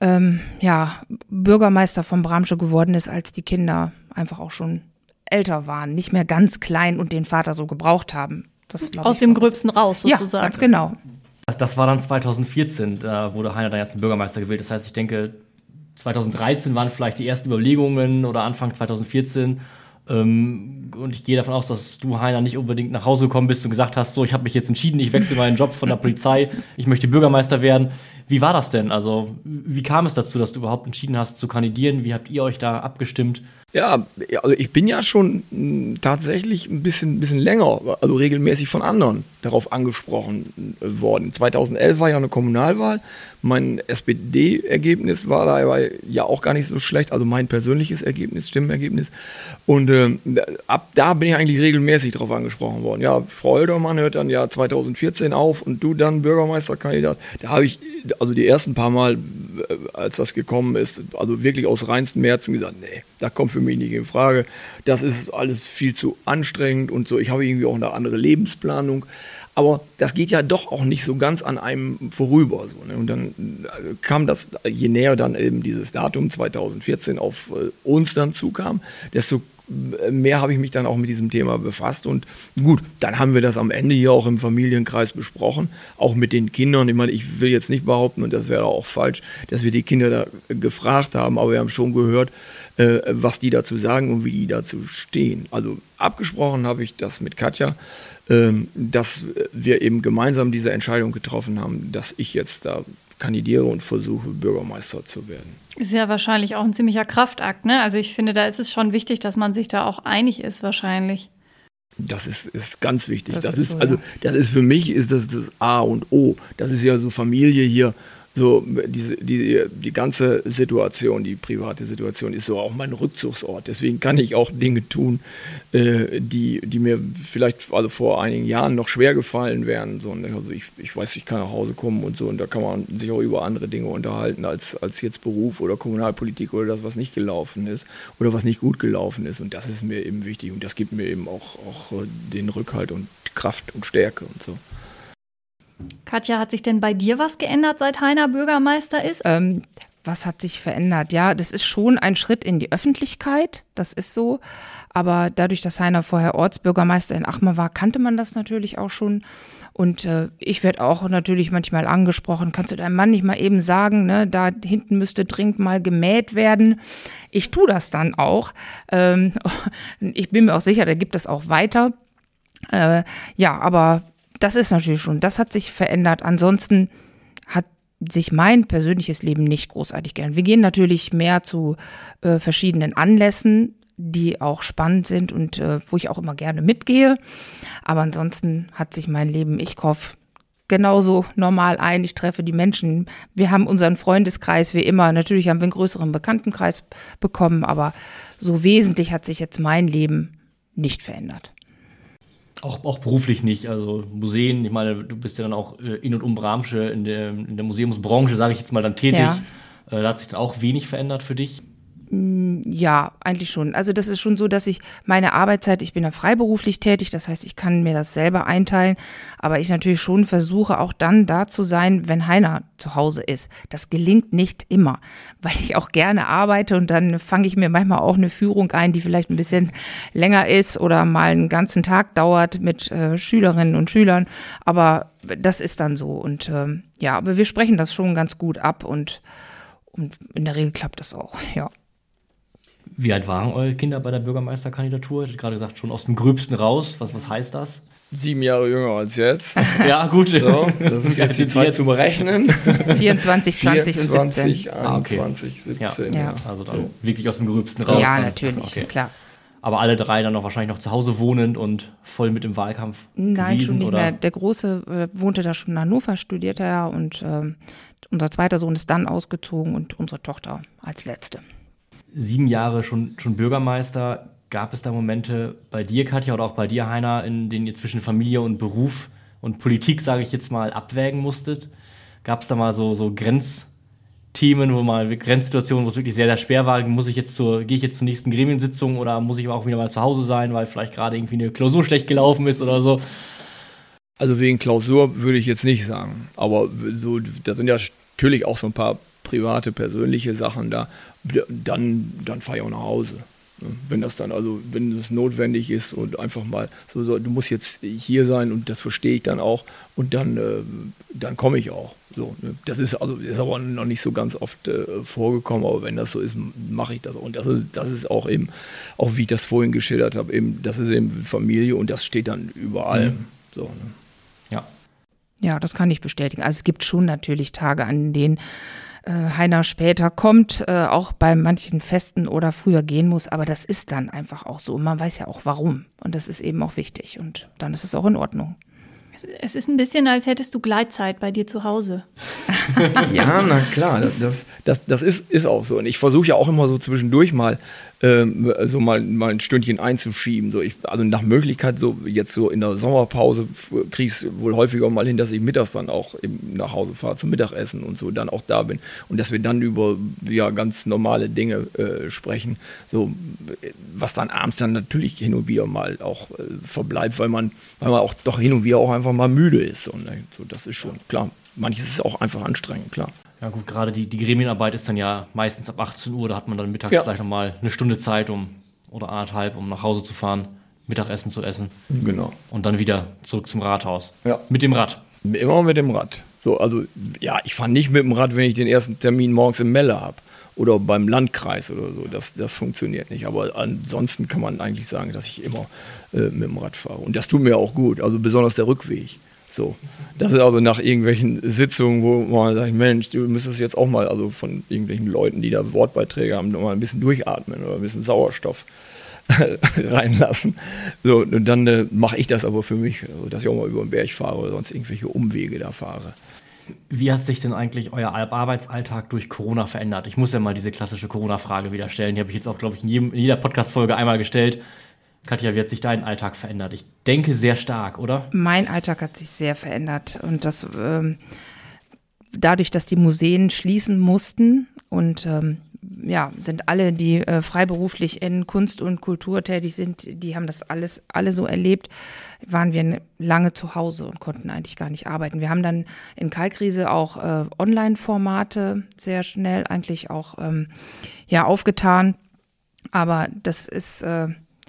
Speaker 3: ähm, ja, Bürgermeister von Bramsche geworden ist, als die Kinder einfach auch schon älter waren, nicht mehr ganz klein und den Vater so gebraucht haben.
Speaker 2: Das, Aus dem Gröbsten raus, sozusagen.
Speaker 3: Ja, ganz genau.
Speaker 1: Das, das war dann 2014, da wurde Heiner dann jetzt zum Bürgermeister gewählt. Das heißt, ich denke, 2013 waren vielleicht die ersten Überlegungen oder Anfang 2014 Ähm, und ich gehe davon aus, dass du, Heiner, nicht unbedingt nach Hause gekommen bist und gesagt hast, so, ich habe mich jetzt entschieden, ich wechsle meinen Job von der Polizei, ich möchte Bürgermeister werden. Wie war das denn? Also, wie kam es dazu, dass du überhaupt entschieden hast zu kandidieren? Wie habt ihr euch da abgestimmt?
Speaker 4: Ja, also ich bin ja schon hm, tatsächlich ein bisschen, bisschen länger, also regelmäßig von anderen darauf angesprochen äh, worden. 2011 war ja eine Kommunalwahl. Mein SPD-Ergebnis war da ja auch gar nicht so schlecht, also mein persönliches Ergebnis, Stimmenergebnis. Und äh, ab da bin ich eigentlich regelmäßig darauf angesprochen worden. Ja, Frau Höldermann hört dann ja 2014 auf und du dann Bürgermeisterkandidat. Da habe ich also die ersten paar Mal, äh, als das gekommen ist, also wirklich aus reinstem Herzen gesagt, nee, da kommt für mich nicht in Frage. Das ist alles viel zu anstrengend und so. Ich habe irgendwie auch eine andere Lebensplanung. Aber das geht ja doch auch nicht so ganz an einem vorüber. So, ne? Und dann äh, kam das, je näher dann eben dieses Datum 2014 auf äh, uns dann zukam, desto mehr habe ich mich dann auch mit diesem Thema befasst. Und gut, dann haben wir das am Ende hier auch im Familienkreis besprochen, auch mit den Kindern. Ich meine, ich will jetzt nicht behaupten, und das wäre auch falsch, dass wir die Kinder da gefragt haben, aber wir haben schon gehört, äh, was die dazu sagen und wie die dazu stehen. Also abgesprochen habe ich das mit Katja, ähm, dass wir eben gemeinsam diese Entscheidung getroffen haben, dass ich jetzt da kandidiere und versuche, Bürgermeister zu werden.
Speaker 2: Ist ja wahrscheinlich auch ein ziemlicher Kraftakt, ne? Also ich finde, da ist es schon wichtig, dass man sich da auch einig ist, wahrscheinlich.
Speaker 4: Das ist, ist ganz wichtig. Das, das ist, so, also, das ist für mich ist das, das A und O. Das ist ja so Familie hier so diese, die, die ganze Situation, die private Situation ist so auch mein Rückzugsort. Deswegen kann ich auch Dinge tun, äh, die, die mir vielleicht also vor einigen Jahren noch schwer gefallen wären. So, ne? also ich, ich weiß, ich kann nach Hause kommen und so und da kann man sich auch über andere Dinge unterhalten als, als jetzt Beruf oder Kommunalpolitik oder das, was nicht gelaufen ist oder was nicht gut gelaufen ist. Und das ist mir eben wichtig und das gibt mir eben auch, auch den Rückhalt und Kraft und Stärke und so.
Speaker 2: Katja, hat sich denn bei dir was geändert, seit Heiner Bürgermeister ist?
Speaker 3: Ähm, was hat sich verändert? Ja, das ist schon ein Schritt in die Öffentlichkeit, das ist so. Aber dadurch, dass Heiner vorher Ortsbürgermeister in Achmar war, kannte man das natürlich auch schon. Und äh, ich werde auch natürlich manchmal angesprochen, kannst du deinem Mann nicht mal eben sagen, ne, da hinten müsste dringend mal gemäht werden. Ich tue das dann auch. Ähm, ich bin mir auch sicher, der gibt es auch weiter. Äh, ja, aber das ist natürlich schon, das hat sich verändert. Ansonsten hat sich mein persönliches Leben nicht großartig geändert. Wir gehen natürlich mehr zu äh, verschiedenen Anlässen, die auch spannend sind und äh, wo ich auch immer gerne mitgehe. Aber ansonsten hat sich mein Leben, ich hoffe, genauso normal ein. Ich treffe die Menschen. Wir haben unseren Freundeskreis wie immer. Natürlich haben wir einen größeren Bekanntenkreis bekommen, aber so wesentlich hat sich jetzt mein Leben nicht verändert.
Speaker 1: Auch, auch beruflich nicht. Also Museen, ich meine, du bist ja dann auch äh, in und um Bramsche in der, in der Museumsbranche, sage ich jetzt mal, dann tätig. Ja. Äh, da hat sich dann auch wenig verändert für dich.
Speaker 3: Mm, ja, eigentlich schon. Also das ist schon so, dass ich meine Arbeitszeit, ich bin ja freiberuflich tätig, das heißt, ich kann mir das selber einteilen, aber ich natürlich schon versuche auch dann da zu sein, wenn Heiner zu Hause ist. Das gelingt nicht immer, weil ich auch gerne arbeite und dann fange ich mir manchmal auch eine Führung ein, die vielleicht ein bisschen länger ist oder mal einen ganzen Tag dauert mit äh, Schülerinnen und Schülern, aber das ist dann so und ähm, ja, aber wir sprechen das schon ganz gut ab und und in der Regel klappt das auch, ja.
Speaker 1: Wie alt waren eure Kinder bei der Bürgermeisterkandidatur? Ich hatte gerade gesagt, schon aus dem Gröbsten raus. Was, was heißt das?
Speaker 4: Sieben Jahre jünger als jetzt.
Speaker 1: ja, gut.
Speaker 4: So, das ist jetzt die Zeit jetzt zum Rechnen.
Speaker 3: 24, 20
Speaker 4: 24, und 17. 21, ah, okay. 17.
Speaker 1: Ja. ja. Also dann so. wirklich aus dem Gröbsten raus.
Speaker 3: Ja,
Speaker 1: dann.
Speaker 3: natürlich, okay. klar.
Speaker 1: Aber alle drei dann noch wahrscheinlich noch zu Hause wohnend und voll mit im Wahlkampf
Speaker 3: Nein,
Speaker 1: gewesen,
Speaker 3: schon nicht
Speaker 1: oder?
Speaker 3: mehr. Der Große äh, wohnte da schon in Hannover, studierte er und äh, unser zweiter Sohn ist dann ausgezogen und unsere Tochter als letzte
Speaker 1: sieben Jahre schon, schon Bürgermeister. Gab es da Momente bei dir, Katja, oder auch bei dir, Heiner, in denen ihr zwischen Familie und Beruf und Politik, sage ich jetzt mal, abwägen musstet? Gab es da mal so, so Grenzthemen, wo mal Grenzsituationen, wo es wirklich sehr, sehr schwer war? Muss ich jetzt zur, gehe ich jetzt zur nächsten Gremiensitzung oder muss ich auch wieder mal zu Hause sein, weil vielleicht gerade irgendwie eine Klausur schlecht gelaufen ist oder so?
Speaker 4: Also wegen Klausur würde ich jetzt nicht sagen. Aber so, da sind ja natürlich auch so ein paar private, persönliche Sachen da, dann, dann fahre ich auch nach Hause. Ne? Wenn das dann, also wenn es notwendig ist und einfach mal so, so, du musst jetzt hier sein und das verstehe ich dann auch und dann, äh, dann komme ich auch. So, ne? Das ist also ist aber noch nicht so ganz oft äh, vorgekommen, aber wenn das so ist, mache ich das. Und das ist, das ist auch eben, auch wie ich das vorhin geschildert habe, eben, das ist eben Familie und das steht dann überall. Mhm. So, ne?
Speaker 3: Ja. Ja, das kann ich bestätigen. Also es gibt schon natürlich Tage, an denen äh, Heiner später kommt, äh, auch bei manchen Festen oder früher gehen muss. Aber das ist dann einfach auch so. Und man weiß ja auch warum. Und das ist eben auch wichtig. Und dann ist es auch in Ordnung.
Speaker 2: Es ist ein bisschen, als hättest du Gleitzeit bei dir zu Hause.
Speaker 4: ja, na klar, das, das, das ist, ist auch so. Und ich versuche ja auch immer so zwischendurch mal ähm, so mal, mal ein Stündchen einzuschieben. So ich, also nach Möglichkeit, so jetzt so in der Sommerpause kriege ich es wohl häufiger mal hin, dass ich mittags dann auch nach Hause fahre zum Mittagessen und so dann auch da bin. Und dass wir dann über ja, ganz normale Dinge äh, sprechen. So, was dann abends dann natürlich hin und wieder mal auch äh, verbleibt, weil man, weil man auch doch hin und wieder auch einfach mal müde ist. Und, ne? so, das ist schon klar. Manches ist auch einfach anstrengend, klar.
Speaker 1: Ja gut, gerade die, die Gremienarbeit ist dann ja meistens ab 18 Uhr, da hat man dann mittags ja. vielleicht nochmal eine Stunde Zeit, um oder anderthalb, um nach Hause zu fahren, Mittagessen zu essen.
Speaker 4: Genau.
Speaker 1: Und dann wieder zurück zum Rathaus.
Speaker 4: Ja.
Speaker 1: Mit dem Rad.
Speaker 4: Immer mit dem Rad. So, also ja, ich fahre nicht mit dem Rad, wenn ich den ersten Termin morgens im Melle habe oder beim Landkreis oder so. Das, das funktioniert nicht. Aber ansonsten kann man eigentlich sagen, dass ich immer äh, mit dem Rad fahre. Und das tut mir auch gut, also besonders der Rückweg. So. Das ist also nach irgendwelchen Sitzungen, wo man sagt, Mensch, du müsstest jetzt auch mal, also von irgendwelchen Leuten, die da Wortbeiträge haben, mal ein bisschen durchatmen oder ein bisschen Sauerstoff reinlassen. So, und dann äh, mache ich das aber für mich, also, dass ich auch mal über den Berg fahre oder sonst irgendwelche Umwege da fahre.
Speaker 1: Wie hat sich denn eigentlich euer Arbeitsalltag durch Corona verändert? Ich muss ja mal diese klassische Corona-Frage wieder stellen. Die habe ich jetzt auch, glaube ich, in, jedem, in jeder Podcast-Folge einmal gestellt. Katja, wie hat sich dein Alltag verändert? Ich denke sehr stark, oder?
Speaker 3: Mein Alltag hat sich sehr verändert und das ähm, dadurch, dass die Museen schließen mussten und ähm, ja, sind alle, die äh, freiberuflich in Kunst und Kultur tätig sind, die haben das alles alle so erlebt, waren wir lange zu Hause und konnten eigentlich gar nicht arbeiten. Wir haben dann in Kalkrise auch äh, Online-Formate sehr schnell eigentlich auch ähm, ja aufgetan, aber das ist äh,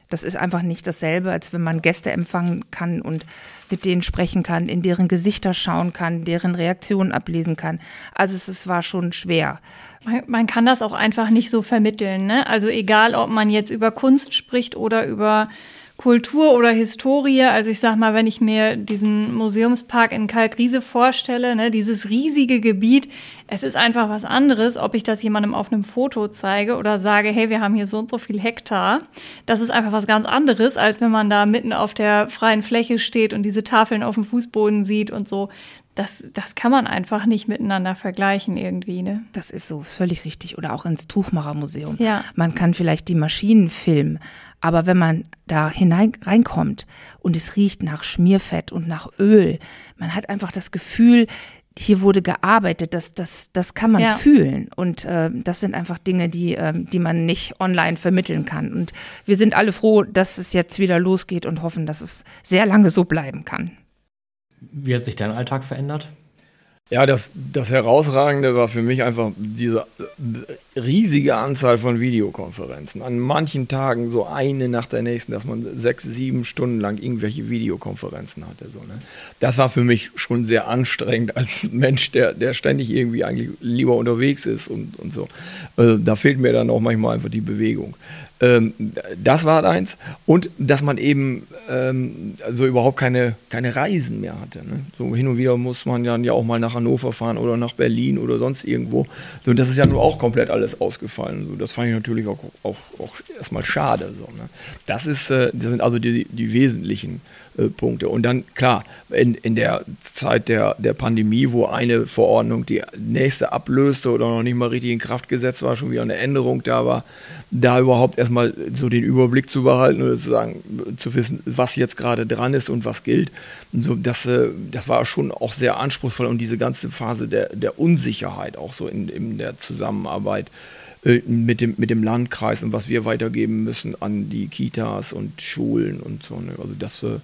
Speaker 3: das ist einfach nicht dasselbe, als wenn man Gäste empfangen kann und mit denen sprechen kann, in deren Gesichter schauen kann, deren Reaktionen ablesen kann. Also es, es war schon schwer.
Speaker 2: Man, man, kann das auch einfach nicht so vermitteln. Ne? Also egal, ob man jetzt über Kunst spricht oder über Kultur oder Historie. Also ich sag mal, wenn ich mir diesen Museumspark in Kalkriese vorstelle, ne, dieses riesige Gebiet, es ist einfach was anderes, ob ich das jemandem auf einem Foto zeige oder sage, hey, wir haben hier so und so viel Hektar. Das ist einfach was ganz anderes, als wenn man da mitten auf der freien Fläche steht und diese Tafeln auf dem Fußboden sieht und so das, das kann man einfach nicht miteinander vergleichen irgendwie, ne?
Speaker 3: Das ist so, ist völlig richtig. Oder auch ins Tuchmachermuseum.
Speaker 2: Ja.
Speaker 3: Man kann vielleicht die Maschinen filmen, aber wenn man da hinein reinkommt und es riecht nach Schmierfett und nach Öl, man hat einfach das Gefühl, hier wurde gearbeitet, das, das, das kann man ja. fühlen. Und äh, das sind einfach Dinge, die, äh, die man nicht online vermitteln kann. Und wir sind alle froh, dass es jetzt wieder losgeht und hoffen, dass es sehr lange so bleiben kann.
Speaker 1: Wie hat sich dein Alltag verändert?
Speaker 4: Ja, das, das Herausragende war für mich einfach diese riesige Anzahl von Videokonferenzen. An manchen Tagen so eine nach der nächsten, dass man sechs, sieben Stunden lang irgendwelche Videokonferenzen hatte. So, ne? Das war für mich schon sehr anstrengend als Mensch, der, der ständig irgendwie eigentlich lieber unterwegs ist und, und so. Also, da fehlt mir dann auch manchmal einfach die Bewegung. Ähm, das war eins. Und dass man eben ähm, so überhaupt keine, keine Reisen mehr hatte. Ne? So hin und wieder muss man dann ja auch mal nach Hannover fahren oder nach Berlin oder sonst irgendwo. So, das ist ja nur auch komplett alles ausgefallen. So, das fand ich natürlich auch, auch, auch erstmal schade. So, ne? Das, ist, äh, das sind also die, die wesentlichen äh, Punkte. Und dann, klar, in, in der Zeit der, der Pandemie, wo eine Verordnung die nächste ablöste oder noch nicht mal richtig in Kraft gesetzt war, schon wieder eine Änderung da war, da überhaupt erstmal so den Überblick zu behalten oder zu sagen, zu wissen, was jetzt gerade dran ist und was gilt. Und so, das, äh, das war schon auch sehr anspruchsvoll und diese ganze Phase der, der Unsicherheit auch so in, in der Zusammenarbeit mit dem, mit dem Landkreis und was wir weitergeben müssen an die Kitas und Schulen und so. Ne? Also das äh,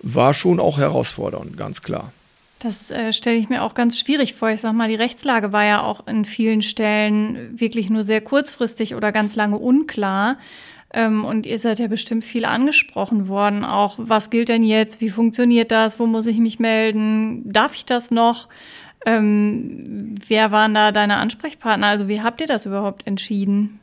Speaker 4: war schon auch herausfordernd, ganz klar.
Speaker 2: Das äh, stelle ich mir auch ganz schwierig vor. Ich sag mal, die Rechtslage war ja auch in vielen Stellen wirklich nur sehr kurzfristig oder ganz lange unklar. Ähm, und ihr seid ja bestimmt viel angesprochen worden. Auch, was gilt denn jetzt? Wie funktioniert das? Wo muss ich mich melden? Darf ich das noch? Ähm, wer waren da deine Ansprechpartner? Also, wie habt ihr das überhaupt entschieden?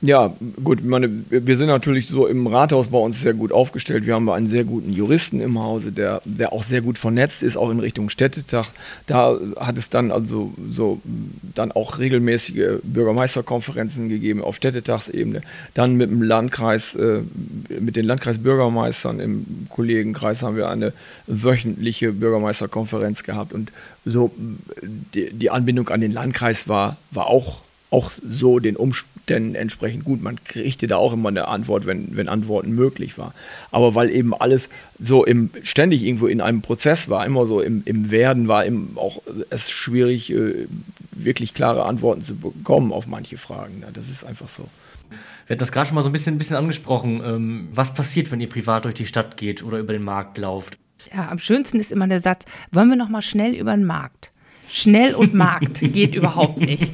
Speaker 4: Ja, gut, meine, wir sind natürlich so im Rathaus bei uns sehr gut aufgestellt. Wir haben einen sehr guten Juristen im Hause, der, der auch sehr gut vernetzt ist, auch in Richtung Städtetag. Da hat es dann also so dann auch regelmäßige Bürgermeisterkonferenzen gegeben auf Städtetagsebene. Dann mit dem Landkreis, äh, mit den Landkreisbürgermeistern im Kollegenkreis haben wir eine wöchentliche Bürgermeisterkonferenz gehabt. Und so die, die Anbindung an den Landkreis war, war auch auch so den Umständen entsprechend gut. Man kriegte da auch immer eine Antwort, wenn, wenn Antworten möglich war. Aber weil eben alles so im, ständig irgendwo in einem Prozess war, immer so im, im Werden war, eben auch es schwierig, äh, wirklich klare Antworten zu bekommen auf manche Fragen. Das ist einfach so.
Speaker 1: Wir hatten das gerade schon mal so ein bisschen, ein bisschen angesprochen. Ähm, was passiert, wenn ihr privat durch die Stadt geht oder über den Markt lauft?
Speaker 3: Ja, am schönsten ist immer der Satz, wollen wir noch mal schnell über den Markt? Schnell und Markt geht überhaupt nicht.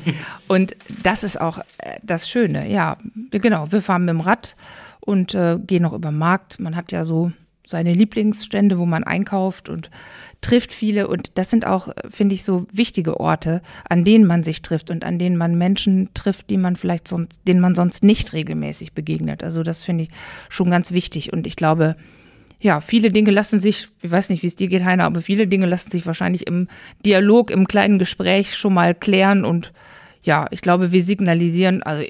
Speaker 3: Und das ist auch äh, das Schöne. Ja, genau. Wir fahren mit dem Rad und äh, gehen noch über den Markt. Man hat ja so seine Lieblingsstände, wo man einkauft und trifft viele. Und das sind auch, finde ich, so wichtige Orte, an denen man sich trifft und an denen man Menschen trifft, die man vielleicht sonst, denen man sonst nicht regelmäßig begegnet. Also das finde ich schon ganz wichtig. Und ich glaube, ja, viele Dinge lassen sich, ich weiß nicht, wie es dir geht, Heiner, aber viele Dinge lassen sich wahrscheinlich im Dialog, im kleinen Gespräch schon mal klären. Und ja, ich glaube, wir signalisieren, also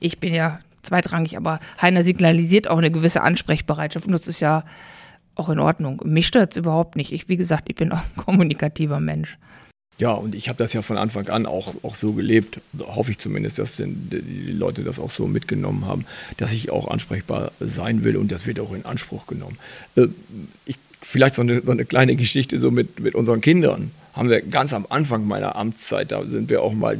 Speaker 3: ich bin ja zweitrangig, aber Heiner signalisiert auch eine gewisse Ansprechbereitschaft. Und das ist ja auch in Ordnung. Mich stört es überhaupt nicht. Ich, wie gesagt, ich bin auch ein kommunikativer Mensch.
Speaker 4: Ja, und ich habe das ja von Anfang an auch, auch so gelebt, hoffe ich zumindest, dass die Leute das auch so mitgenommen haben, dass ich auch ansprechbar sein will und das wird auch in Anspruch genommen. Äh, ich, vielleicht so eine, so eine kleine Geschichte so mit, mit unseren Kindern haben wir ganz am Anfang meiner Amtszeit, da sind wir auch mal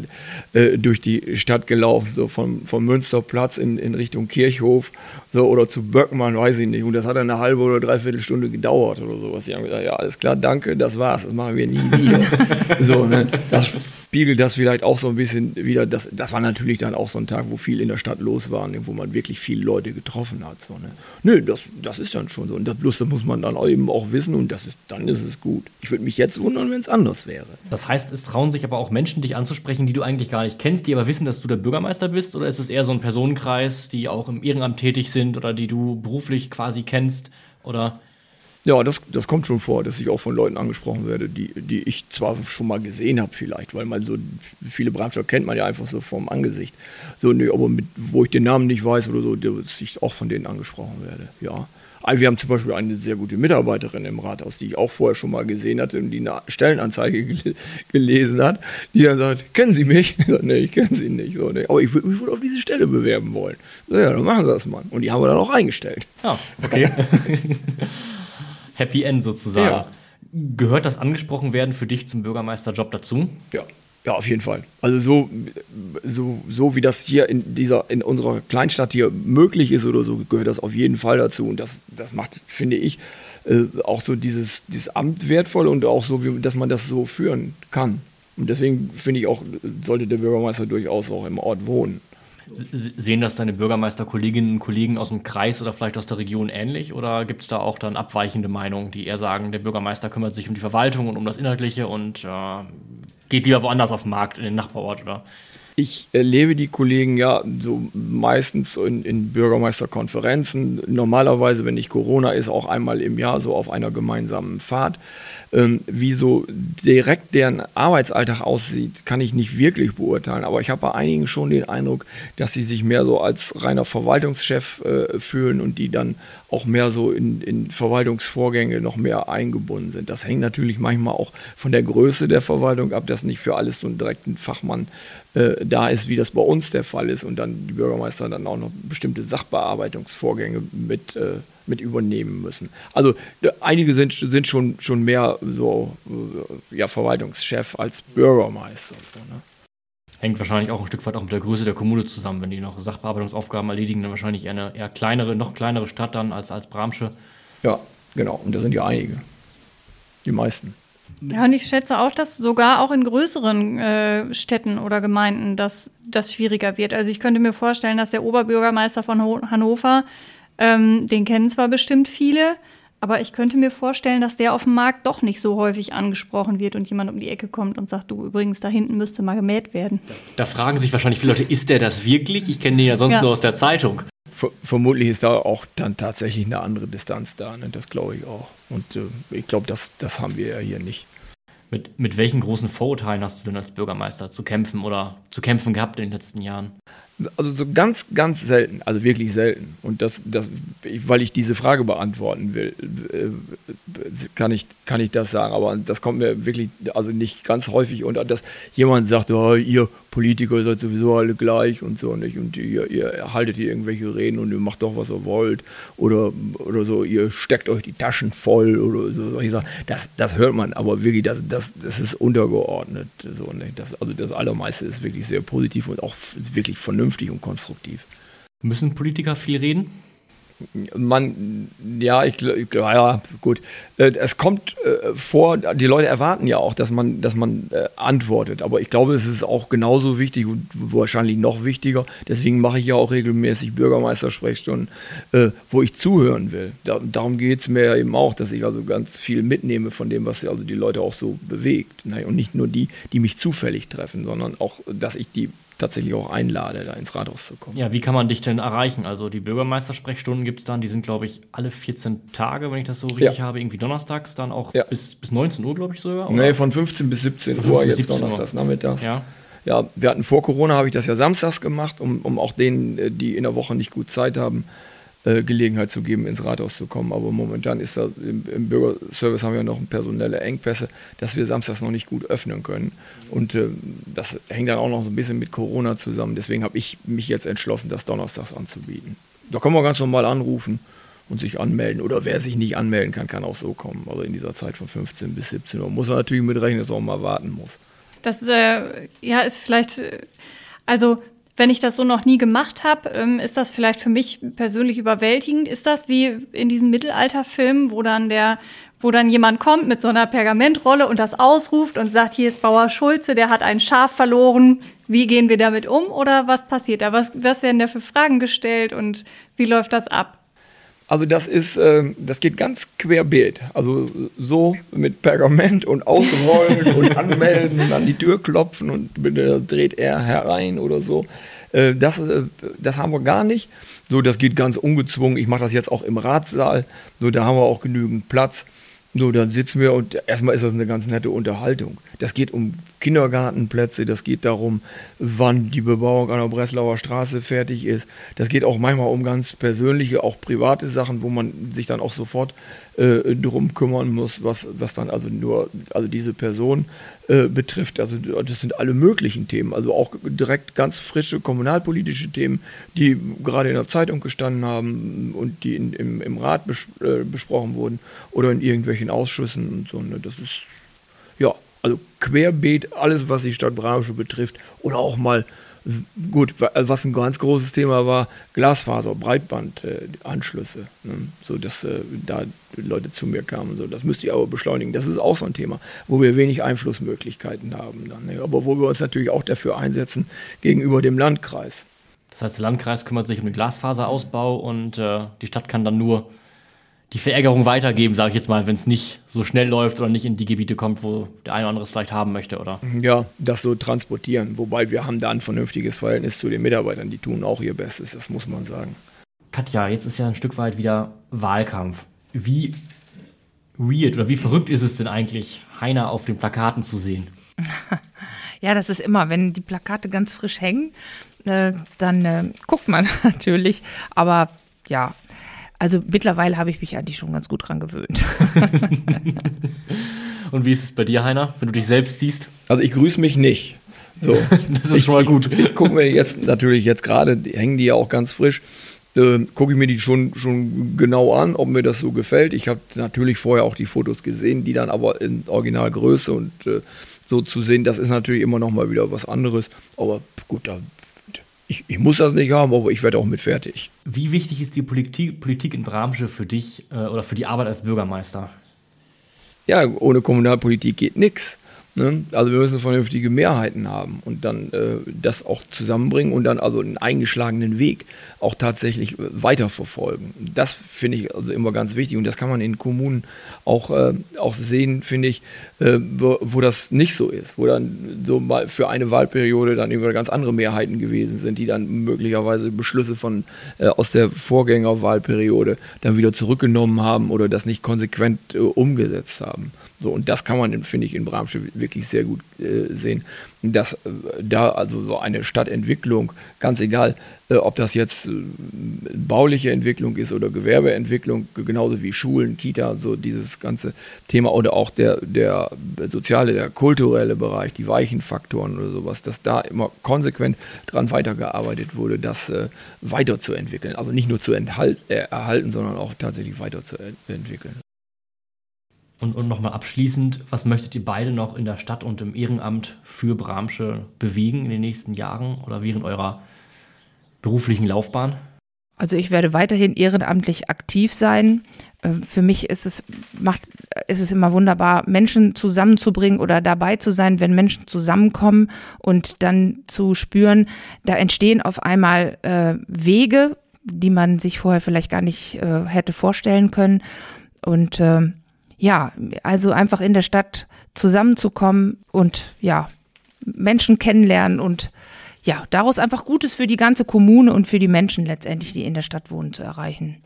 Speaker 4: äh, durch die Stadt gelaufen, so vom, vom Münsterplatz in, in Richtung Kirchhof so, oder zu Böckmann, weiß ich nicht. Und das hat eine halbe oder dreiviertel Stunde gedauert oder sowas. Die haben gesagt, ja, alles klar, danke, das war's, das machen wir nie wieder. so, ne? Das spiegelt das vielleicht auch so ein bisschen wieder. Das, das war natürlich dann auch so ein Tag, wo viel in der Stadt los war, ne, wo man wirklich viele Leute getroffen hat. So, ne? Nö, das, das ist dann schon so. Und das, bloß das muss man dann auch eben auch wissen und das ist, dann ist es gut. Ich würde mich jetzt wundern, wenn es anders wäre.
Speaker 1: Das heißt, es trauen sich aber auch Menschen, dich anzusprechen, die du eigentlich gar nicht kennst, die aber wissen, dass du der Bürgermeister bist? Oder ist es eher so ein Personenkreis, die auch im Ehrenamt tätig sind oder die du beruflich quasi kennst? Oder
Speaker 4: ja, das, das kommt schon vor, dass ich auch von Leuten angesprochen werde, die, die ich zwar schon mal gesehen habe vielleicht, weil man so viele Bramscher kennt man ja einfach so vom Angesicht. So, nee, aber mit, wo ich den Namen nicht weiß oder so, dass ich auch von denen angesprochen werde, ja. Also wir haben zum Beispiel eine sehr gute Mitarbeiterin im Rathaus, die ich auch vorher schon mal gesehen hatte und die eine Stellenanzeige gel gelesen hat, die dann sagt, kennen Sie mich? Ich sage, nee, ich kenne Sie nicht. So, nee, aber ich würde mich wohl auf diese Stelle bewerben wollen. So, ja, dann machen Sie das mal. Und die haben wir dann auch eingestellt.
Speaker 1: Ah, okay. Happy End sozusagen. Ja. Gehört das angesprochen werden für dich zum Bürgermeisterjob dazu?
Speaker 4: Ja. Ja, auf jeden Fall. Also so, so, so wie das hier in dieser, in unserer Kleinstadt hier möglich ist oder so, gehört das auf jeden Fall dazu. Und das, das macht, finde ich, äh, auch so dieses, dieses Amt wertvoll und auch so, wie, dass man das so führen kann. Und deswegen finde ich auch, sollte der Bürgermeister durchaus auch im Ort wohnen.
Speaker 1: Sehen das deine Bürgermeisterkolleginnen und Kollegen aus dem Kreis oder vielleicht aus der Region ähnlich? Oder gibt es da auch dann abweichende Meinungen, die eher sagen, der Bürgermeister kümmert sich um die Verwaltung und um das Inhaltliche und äh, geht lieber woanders auf den Markt, in den Nachbarort, oder?
Speaker 4: Ich erlebe die Kollegen ja so meistens in, in, Bürgermeisterkonferenzen, normalerweise, wenn nicht Corona ist, auch einmal im Jahr so auf einer gemeinsamen Fahrt. Ähm, wie so direkt deren Arbeitsalltag aussieht, kann ich nicht wirklich beurteilen. Aber ich habe bei einigen schon den Eindruck, dass sie sich mehr so als reiner Verwaltungschef äh, fühlen und die dann auch mehr so in, in Verwaltungsvorgänge noch mehr eingebunden sind. Das hängt natürlich manchmal auch von der Größe der Verwaltung ab, dass nicht für alles so ein direkten Fachmann äh, da ist, wie das bei uns der Fall ist und dann die Bürgermeister dann auch noch bestimmte Sachbearbeitungsvorgänge mit, äh, mit übernehmen müssen. Also einige sind, sind schon, schon mehr so äh, ja, Verwaltungschef als Bürgermeister. So, ne?
Speaker 1: Hängt wahrscheinlich auch ein Stück weit auch mit der Größe der Kommune zusammen. Wenn die noch Sachbearbeitungsaufgaben erledigen, dann wahrscheinlich eine eher kleinere, noch kleinere Stadt dann als, als Bramsche.
Speaker 4: Ja, genau. Und da sind ja einige. Die meisten.
Speaker 2: Ja, und ich schätze auch, dass sogar auch in größeren äh, Städten oder Gemeinden das, das schwieriger wird. Also ich könnte mir vorstellen, dass der Oberbürgermeister von Hannover, ähm, den kennen zwar bestimmt viele, aber ich könnte mir vorstellen, dass der auf dem Markt doch nicht so häufig angesprochen wird und jemand um die Ecke kommt und sagt, du übrigens, da hinten müsste mal gemäht werden.
Speaker 1: Da fragen sich wahrscheinlich viele Leute, ist der das wirklich? Ich kenne den ja sonst ja. nur aus der Zeitung.
Speaker 4: Vermutlich ist da auch dann tatsächlich eine andere Distanz da, ne? das glaube ich auch. Und äh, ich glaube, das, das haben wir ja hier nicht.
Speaker 1: Mit, mit welchen großen Vorurteilen hast du denn als Bürgermeister zu kämpfen oder zu kämpfen gehabt in den letzten Jahren?
Speaker 4: Also so ganz, ganz selten, also wirklich selten. Und das, das, weil ich diese Frage beantworten will, äh, kann ich, kann ich das sagen. Aber das kommt mir wirklich, also nicht ganz häufig unter, dass jemand sagt, oh, ihr Politiker seid sowieso alle gleich und so nicht. Und ihr, ihr haltet hier irgendwelche Reden und ihr macht doch, was ihr wollt. Oder, oder so, ihr steckt euch die Taschen voll oder so. Ich sage, das, das hört man, aber wirklich, das, das, das ist untergeordnet. So, nicht? Das, also das Allermeiste ist wirklich sehr positiv und auch wirklich vernünftig vernünftig und konstruktiv.
Speaker 1: Müssen Politiker viel reden?
Speaker 4: Man, ja, ich, ich ja, gut. Äh, es kommt äh, vor, die Leute erwarten ja auch, dass man, dass man äh, antwortet. Aber ich glaube, es ist auch genauso wichtig und wahrscheinlich noch wichtiger. Deswegen mache ich ja auch regelmäßig Bürgermeistersprechstunden, wo ich zuhören will. darum geht es mir ja eben auch, dass ich also ganz viel mitnehme von dem, was also die Leute auch so bewegt. Ne? Und nicht nur die, die mich zufällig treffen, sondern auch, dass ich die tatsächlich auch einlade, da ins Rathaus zu kommen.
Speaker 1: Ja, wie kann man dich denn erreichen? Also die Bürgermeistersprechstunden gibt es dann, die sind, glaube ich, alle 14 Tage, wenn ich das so richtig ja. habe, irgendwie donnerstags, dann auch ja. bis, bis 19 Uhr, glaube ich sogar.
Speaker 4: Oder? Nee, von 15 bis 17 15 Uhr, bis jetzt 17 donnerstags, nachmittags. Ja. ja, wir hatten vor Corona, habe ich das ja samstags gemacht, um, um auch denen, äh, die in der Woche nicht gut Zeit haben, äh, Gelegenheit zu geben, ins Rathaus zu kommen. Aber momentan ist da im, im, Bürgerservice haben wir noch personelle Engpässe, dass wir samstags noch nicht gut öffnen können. Und äh, das hängt dann auch noch so ein bisschen mit Corona zusammen. Deswegen habe ich mich jetzt entschlossen, das donnerstags anzubieten. Da kann man ganz normal anrufen und sich anmelden. Oder wer sich nicht anmelden kann, kann auch so kommen. Also in dieser Zeit von 15 bis 17 Uhr. Muss man natürlich mitrechnen, dass man auch mal warten muss.
Speaker 2: Das äh, ja, ist vielleicht, äh, also wenn ich das so noch nie gemacht habe, ähm, ist das vielleicht für mich persönlich überwältigend. Ist das wie in diesen Mittelalterfilmen, wo dann der, wo dann jemand kommt mit so einer Pergamentrolle und das ausruft und sagt, hier ist Bauer Schulze, der hat ein Schaf verloren. Wie gehen wir damit um oder was passiert da? Was, was werden da für Fragen gestellt und wie läuft das ab?
Speaker 4: Also das ist, äh, das geht ganz querbeet. Also so mit Pergament und ausrollen und anmelden und an die Tür klopfen und bitte dreht er herein oder so. Äh, das, äh, das haben wir gar nicht. So, das geht ganz ungezwungen. Ich mache das jetzt auch im Ratssaal. So, da haben wir auch genügend Platz. So, dann sitzen wir und erstmal ist das eine ganz nette Unterhaltung. Das geht um Kindergartenplätze, das geht darum, wann die Bebauung an der Breslauer Straße fertig ist. Das geht auch manchmal um ganz persönliche, auch private Sachen, wo man sich dann auch sofort äh, drum kümmern muss, was, was dann also nur also diese Person äh, betrifft. Also das sind alle möglichen Themen, also auch direkt ganz frische kommunalpolitische Themen, die gerade in der Zeitung gestanden haben und die in, im, im Rat bes äh, besprochen wurden oder in irgendwelchen Ausschüssen und so. Ne? Das ist ja also querbeet alles, was die Stadt Bramsche betrifft oder auch mal gut, was ein ganz großes Thema war, Glasfaser, Breitbandanschlüsse, ne? so dass äh, da Leute zu mir kamen, so das müsst ihr aber beschleunigen. Das ist auch so ein Thema, wo wir wenig Einflussmöglichkeiten haben, dann, ne? aber wo wir uns natürlich auch dafür einsetzen gegenüber dem Landkreis.
Speaker 1: Das heißt, der Landkreis kümmert sich um den Glasfaserausbau und äh, die Stadt kann dann nur die Verärgerung weitergeben, sage ich jetzt mal, wenn es nicht so schnell läuft oder nicht in die Gebiete kommt, wo der eine oder andere es vielleicht haben möchte, oder?
Speaker 4: Ja, das so transportieren. Wobei wir haben da ein vernünftiges Verhältnis zu den Mitarbeitern, die tun auch ihr Bestes, das muss man sagen.
Speaker 1: Katja, jetzt ist ja ein Stück weit wieder Wahlkampf. Wie weird oder wie verrückt ist es denn eigentlich, Heiner auf den Plakaten zu sehen?
Speaker 3: Ja, das ist immer, wenn die Plakate ganz frisch hängen, äh, dann äh, guckt man natürlich. Aber ja, also mittlerweile habe ich mich eigentlich schon ganz gut dran gewöhnt.
Speaker 1: Und wie ist es bei dir, Heiner, wenn du dich selbst siehst?
Speaker 4: Also ich grüße mich nicht. So.
Speaker 1: das ist ich, schon mal gut.
Speaker 4: Ich, ich gucke mir jetzt natürlich jetzt gerade, hängen die ja auch ganz frisch, äh, gucke ich mir die schon, schon genau an, ob mir das so gefällt. Ich habe natürlich vorher auch die Fotos gesehen, die dann aber in Originalgröße und äh, so zu sehen, das ist natürlich immer noch mal wieder was anderes. Aber gut, da ich, ich, muss das nicht haben, aber ich werde auch mit fertig.
Speaker 1: Wie wichtig ist die Politik, Politik in Bramsche für dich äh, oder für die Arbeit als Bürgermeister?
Speaker 4: ja, ohne Kommunalpolitik geht nichts. Ne? Also wir müssen vernünftige Mehrheiten haben und dann äh, das auch zusammenbringen und dann also einen eingeschlagenen Weg auch tatsächlich äh, weiterverfolgen. Das finde ich also immer ganz wichtig und das kann man in Kommunen auch, äh, auch sehen, finde ich, äh, wo, wo, das nicht so ist, wo dann so mal für eine Wahlperiode dann über ganz andere Mehrheiten gewesen sind, die dann möglicherweise Beschlüsse von äh, aus der Vorgängerwahlperiode dann wieder zurückgenommen haben oder das nicht konsequent äh, umgesetzt haben. So, und das kann man, finde ich, in Bramsche wirklich sehr gut äh, sehen, dass äh, da also so eine Stadtentwicklung, ganz egal, äh, ob das jetzt äh, bauliche Entwicklung ist oder Gewerbeentwicklung, genauso wie Schulen, Kita, so dieses ganze Thema oder auch der, der soziale, der kulturelle Bereich, die weichen Faktoren oder sowas, dass da immer konsequent dran weitergearbeitet wurde, das äh, weiterzuentwickeln. Also nicht nur zu äh, erhalten, sondern auch tatsächlich weiterzuentwickeln.
Speaker 1: Und, und nochmal abschließend, was möchtet ihr beide noch in der Stadt und im Ehrenamt für Bramsche bewegen in den nächsten Jahren oder während eurer beruflichen Laufbahn?
Speaker 3: Also ich werde weiterhin ehrenamtlich aktiv sein. Äh, für mich ist es, macht, ist es immer wunderbar, Menschen zusammenzubringen oder dabei zu sein, wenn Menschen zusammenkommen und dann zu spüren, da entstehen auf einmal äh, Wege, die man sich vorher vielleicht gar nicht äh, hätte vorstellen können. Und äh, ja, also einfach in der Stadt zusammenzukommen und ja, Menschen kennenlernen und ja, daraus einfach Gutes für die ganze Kommune und für die Menschen letztendlich, die in der Stadt wohnen, zu erreichen.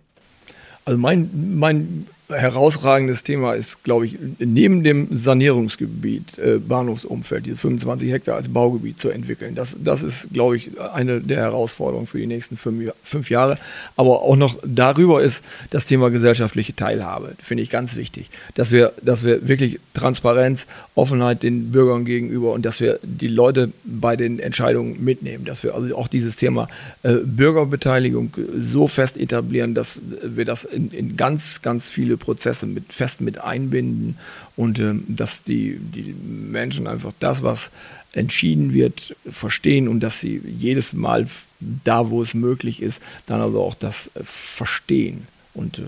Speaker 4: Also mein, mein herausragendes Thema ist, glaube ich, neben dem Sanierungsgebiet, äh, Bahnhofsumfeld, diese 25 Hektar als Baugebiet zu entwickeln. Das, das ist, glaube ich, eine der Herausforderungen für die nächsten fünf, fünf Jahre. Aber auch noch darüber ist das Thema gesellschaftliche Teilhabe, finde ich ganz wichtig. Dass wir, dass wir wirklich Transparenz, Offenheit den Bürgern gegenüber und dass wir die Leute bei den Entscheidungen mitnehmen. Dass wir also auch dieses Thema äh, Bürgerbeteiligung so fest etablieren, dass wir das in, in ganz, ganz viele Prozesse mit, fest mit einbinden und äh, dass die, die Menschen einfach das, was entschieden wird, verstehen und dass sie jedes Mal da, wo es möglich ist, dann also auch das äh, verstehen. Und äh,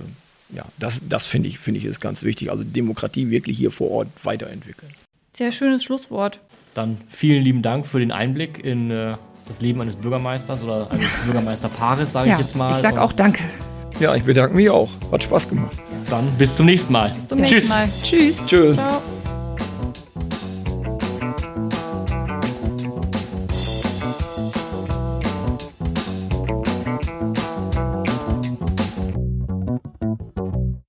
Speaker 4: ja, das, das finde ich, finde ich ist ganz wichtig. Also Demokratie wirklich hier vor Ort weiterentwickeln.
Speaker 2: Sehr schönes Schlusswort.
Speaker 1: Dann vielen lieben Dank für den Einblick in äh, das Leben eines Bürgermeisters oder eines Bürgermeisterpaares, sage ja, ich jetzt mal.
Speaker 3: Ich sage auch Danke.
Speaker 4: Ja, ich bedanke mich auch. Hat Spaß gemacht.
Speaker 1: Dann bis zum nächsten Mal.
Speaker 2: Bis zum nächsten Tschüss. Mal.
Speaker 4: Tschüss. Tschüss. Ciao.